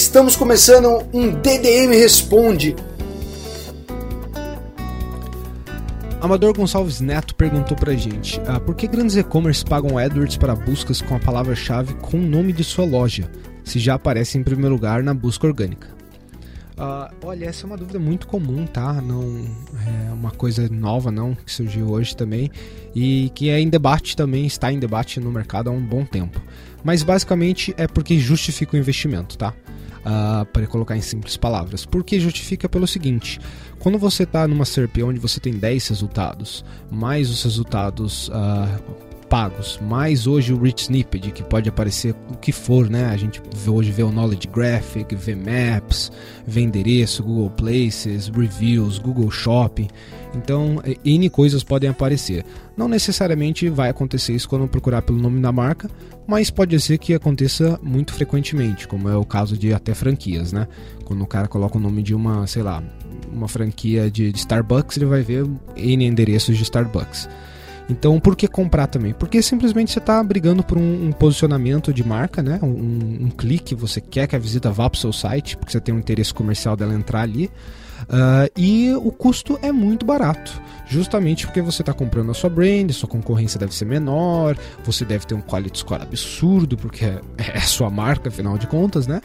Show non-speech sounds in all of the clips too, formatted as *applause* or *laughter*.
Estamos começando um DDM Responde. Amador Gonçalves Neto perguntou pra gente: ah, por que grandes e-commerce pagam AdWords para buscas com a palavra-chave com o nome de sua loja, se já aparece em primeiro lugar na busca orgânica? Uh, olha, essa é uma dúvida muito comum, tá? Não é uma coisa nova, não, que surgiu hoje também e que é em debate também, está em debate no mercado há um bom tempo. Mas basicamente é porque justifica o investimento, tá? Uh, para colocar em simples palavras. Porque justifica pelo seguinte: quando você está numa SERP onde você tem 10 resultados, mais os resultados uh, pagos, mais hoje o Rich Snippet, que pode aparecer o que for, né? A gente hoje vê o Knowledge Graphic, vê Maps, vê endereço, Google Places, Reviews, Google Shopping. Então, N coisas podem aparecer. Não necessariamente vai acontecer isso quando procurar pelo nome da marca, mas pode ser que aconteça muito frequentemente, como é o caso de até franquias, né? Quando o cara coloca o nome de uma, sei lá, uma franquia de, de Starbucks, ele vai ver N endereços de Starbucks. Então, por que comprar também? Porque simplesmente você está brigando por um, um, posicionamento de marca, né? Um, um, clique, você quer que a visita vá para o seu site, porque você tem um interesse comercial dela entrar ali. Uh, e o custo é muito barato, justamente porque você está comprando a sua brand, sua concorrência deve ser menor, você deve ter um quality score absurdo, porque é, *laughs* é a sua marca, afinal de contas, né?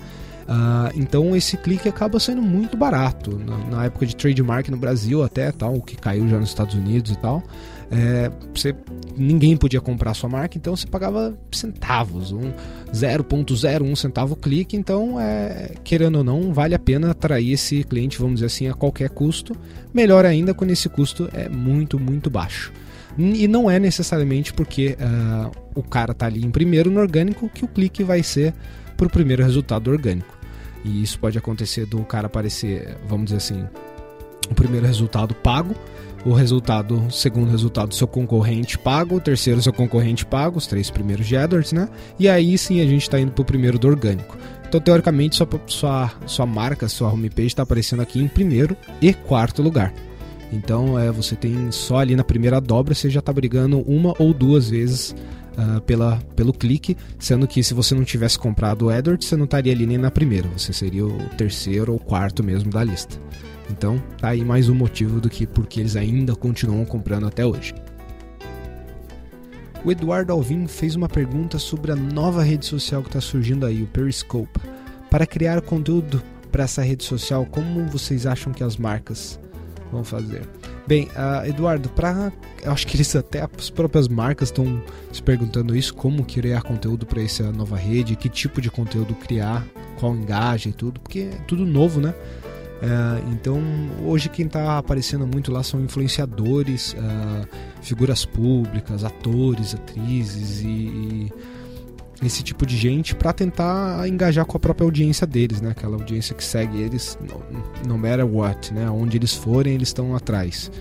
Uh, então esse clique acaba sendo muito barato. Na, na, época de trademark no Brasil até tal, que caiu já nos Estados Unidos e tal, é, você, ninguém podia comprar sua marca, então você pagava centavos, um 0.01 centavo clique, então é, querendo ou não, vale a pena atrair esse cliente, vamos dizer assim, a qualquer custo. Melhor ainda quando esse custo é muito, muito baixo. E não é necessariamente porque uh, o cara está ali em primeiro no orgânico que o clique vai ser para o primeiro resultado orgânico. E isso pode acontecer do cara aparecer, vamos dizer assim, o primeiro resultado pago, o resultado, segundo resultado, seu concorrente pago, o terceiro, seu concorrente pago, os três primeiros de AdWords, né? E aí sim a gente está indo para o primeiro do orgânico. Então, teoricamente, sua, sua, sua marca, sua homepage está aparecendo aqui em primeiro e quarto lugar. Então, é, você tem só ali na primeira dobra, você já está brigando uma ou duas vezes uh, pela, pelo clique, sendo que se você não tivesse comprado o AdWords, você não estaria ali nem na primeira, você seria o terceiro ou quarto mesmo da lista. Então, tá aí mais um motivo do que porque eles ainda continuam comprando até hoje. O Eduardo Alvim fez uma pergunta sobre a nova rede social que está surgindo aí, o Periscope. Para criar conteúdo para essa rede social, como vocês acham que as marcas vão fazer? Bem, uh, Eduardo, para eu acho que eles até as próprias marcas estão se perguntando isso, como criar conteúdo para essa nova rede, que tipo de conteúdo criar, qual engaja e tudo, porque é tudo novo, né? Uh, então, hoje quem está aparecendo muito lá são influenciadores, uh, figuras públicas, atores, atrizes e, e esse tipo de gente para tentar engajar com a própria audiência deles, né? Aquela audiência que segue eles no, no matter what, né? Onde eles forem, eles estão atrás.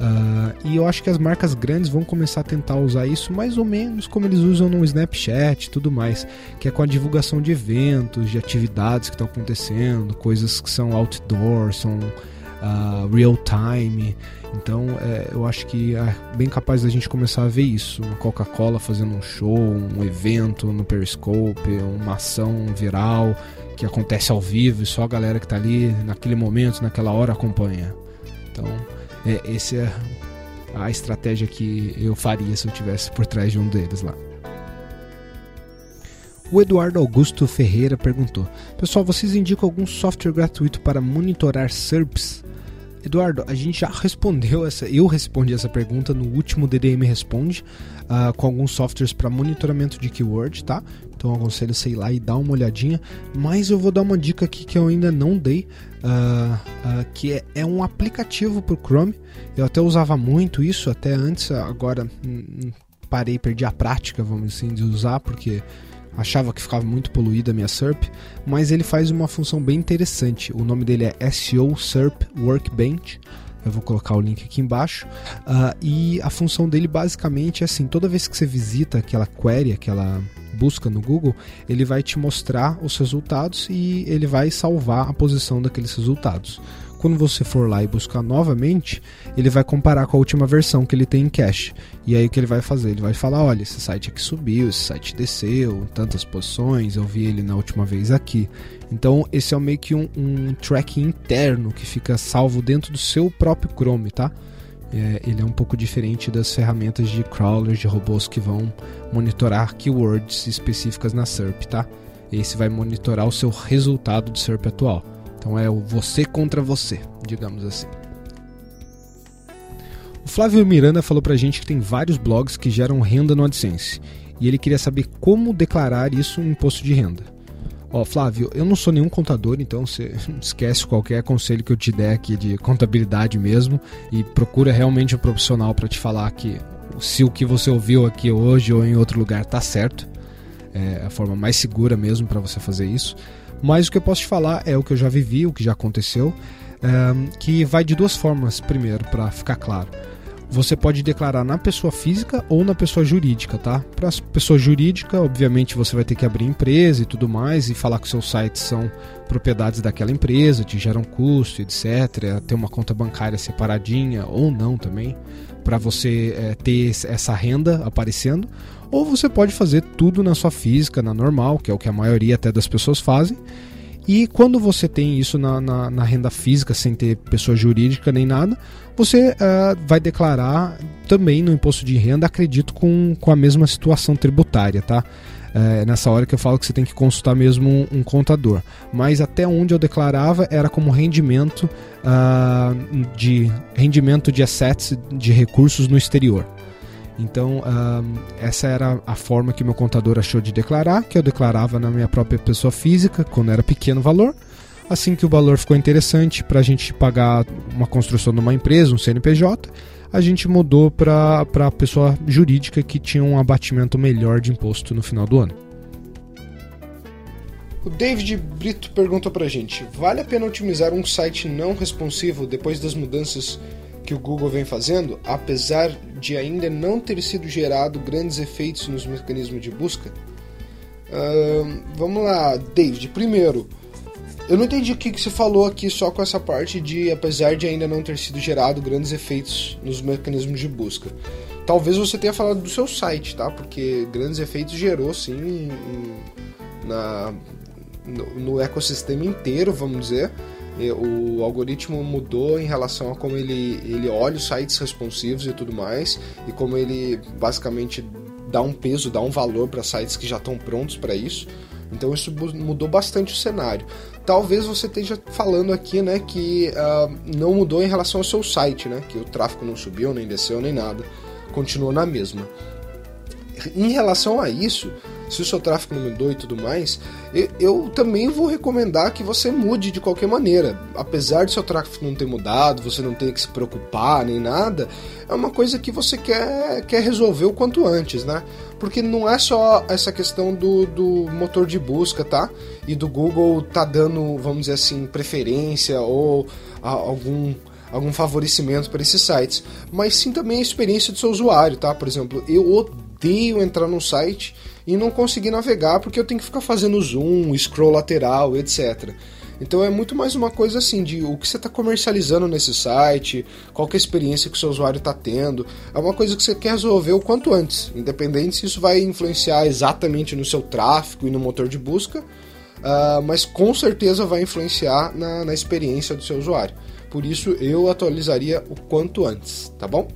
Uh, e eu acho que as marcas grandes vão começar a tentar usar isso mais ou menos como eles usam no Snapchat e tudo mais, que é com a divulgação de eventos, de atividades que estão acontecendo, coisas que são outdoor, são uh, real time. Então é, eu acho que é bem capaz da gente começar a ver isso. Uma Coca-Cola fazendo um show, um evento no Periscope, uma ação viral que acontece ao vivo e só a galera que está ali naquele momento, naquela hora acompanha. Então é, essa é a estratégia que eu faria se eu tivesse por trás de um deles lá. O Eduardo Augusto Ferreira perguntou: Pessoal, vocês indicam algum software gratuito para monitorar SERPs? Eduardo, a gente já respondeu essa, eu respondi essa pergunta no último DDM Responde, uh, com alguns softwares para monitoramento de keyword, tá? Então aconselho sei lá e dar uma olhadinha. Mas eu vou dar uma dica aqui que eu ainda não dei, uh, uh, que é, é, um aplicativo para o Chrome. Eu até usava muito isso até antes, agora parei, perdi a prática, vamos assim, de usar, porque achava que ficava muito poluída a minha SERP, mas ele faz uma função bem interessante. O nome dele é SEO SERP Workbench. Eu vou colocar o link aqui embaixo. Uh, e a função dele basicamente é assim: toda vez que você visita aquela query, aquela busca no Google, ele vai te mostrar os resultados e ele vai salvar a posição daqueles resultados quando você for lá e buscar novamente, ele vai comparar com a última versão que ele tem em cache. E aí o que ele vai fazer? Ele vai falar: olha, esse site aqui subiu, esse site desceu, tantas posições, eu vi ele na última vez aqui. Então, esse é meio que um, um tracking interno que fica salvo dentro do seu próprio Chrome, tá? É, ele é um pouco diferente das ferramentas de crawlers, de robôs que vão monitorar keywords específicas na SERP, tá? Esse vai monitorar o seu resultado de SERP atual. Então é o você contra você, digamos assim. O Flávio Miranda falou pra gente que tem vários blogs que geram renda no AdSense e ele queria saber como declarar isso em imposto de renda. Ó, Flávio, eu não sou nenhum contador, então você *laughs* esquece qualquer conselho que eu te der aqui de contabilidade mesmo e procura realmente um profissional para te falar que se o que você ouviu aqui hoje ou em outro lugar tá certo. É a forma mais segura mesmo para você fazer isso. Mas o que eu posso te falar é o que eu já vivi, o que já aconteceu, um, que vai de duas formas, primeiro, para ficar claro. Você pode declarar na pessoa física ou na pessoa jurídica, tá? Para pessoa jurídica, obviamente você vai ter que abrir empresa e tudo mais e falar que seus sites são propriedades daquela empresa, te geram custo, etc. Ter uma conta bancária separadinha ou não também, para você é, ter essa renda aparecendo ou você pode fazer tudo na sua física, na normal, que é o que a maioria até das pessoas fazem. E quando você tem isso na, na, na renda física, sem ter pessoa jurídica nem nada, você uh, vai declarar também no imposto de renda, acredito, com, com a mesma situação tributária, tá? É nessa hora que eu falo que você tem que consultar mesmo um, um contador. Mas até onde eu declarava era como rendimento uh, de rendimento de assets, de recursos no exterior. Então, essa era a forma que meu contador achou de declarar, que eu declarava na minha própria pessoa física, quando era pequeno valor. Assim que o valor ficou interessante para a gente pagar uma construção de uma empresa, um CNPJ, a gente mudou para a pessoa jurídica que tinha um abatimento melhor de imposto no final do ano. O David Brito pergunta para a gente: vale a pena otimizar um site não responsivo depois das mudanças que o Google vem fazendo, apesar de ainda não ter sido gerado grandes efeitos nos mecanismos de busca? Uh, vamos lá, David. Primeiro, eu não entendi o que, que você falou aqui só com essa parte de apesar de ainda não ter sido gerado grandes efeitos nos mecanismos de busca. Talvez você tenha falado do seu site, tá? Porque grandes efeitos gerou sim na, no, no ecossistema inteiro, vamos dizer o algoritmo mudou em relação a como ele, ele olha os sites responsivos e tudo mais, e como ele basicamente dá um peso, dá um valor para sites que já estão prontos para isso. Então isso mudou bastante o cenário. Talvez você esteja falando aqui, né, que uh, não mudou em relação ao seu site, né, que o tráfego não subiu, nem desceu, nem nada, continuou na mesma. Em relação a isso, se o seu tráfego não mudou e tudo mais, eu, também vou recomendar que você mude de qualquer maneira. Apesar de seu tráfego não ter mudado, você não ter que se preocupar nem nada, é uma coisa que você quer, quer resolver o quanto antes, né? Porque não é só essa questão do, do motor de busca, tá? E do Google tá dando, vamos dizer assim, preferência ou a, algum algum favorecimento para esses sites, mas sim também a experiência do seu usuário, tá? Por exemplo, eu odeio entrar num site e não conseguir navegar porque eu tenho que ficar fazendo zoom, scroll lateral, etc. Então é muito mais uma coisa assim de o que você está comercializando nesse site, qual é a experiência que o seu usuário está tendo. É uma coisa que você quer resolver o quanto antes, independente se isso vai influenciar exatamente no seu tráfego e no motor de busca, uh, mas com certeza vai influenciar na, na experiência do seu usuário. Por isso eu atualizaria o quanto antes, tá bom?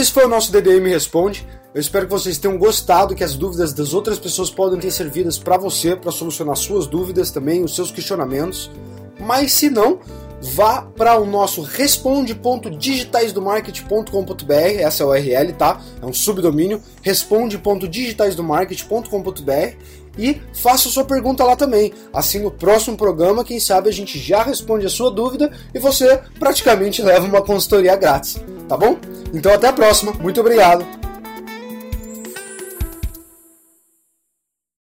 Esse foi o nosso DDM Responde. Eu espero que vocês tenham gostado, que as dúvidas das outras pessoas podem ter servidas para você, para solucionar suas dúvidas também, os seus questionamentos. Mas se não, vá para o nosso responde.digitaisdomarket.com.br, essa é a URL, tá? É um subdomínio, responde.digitaisdomarket.com.br e faça sua pergunta lá também. Assim, no próximo programa, quem sabe a gente já responde a sua dúvida e você praticamente leva uma consultoria grátis, tá bom? Então até a próxima, muito obrigado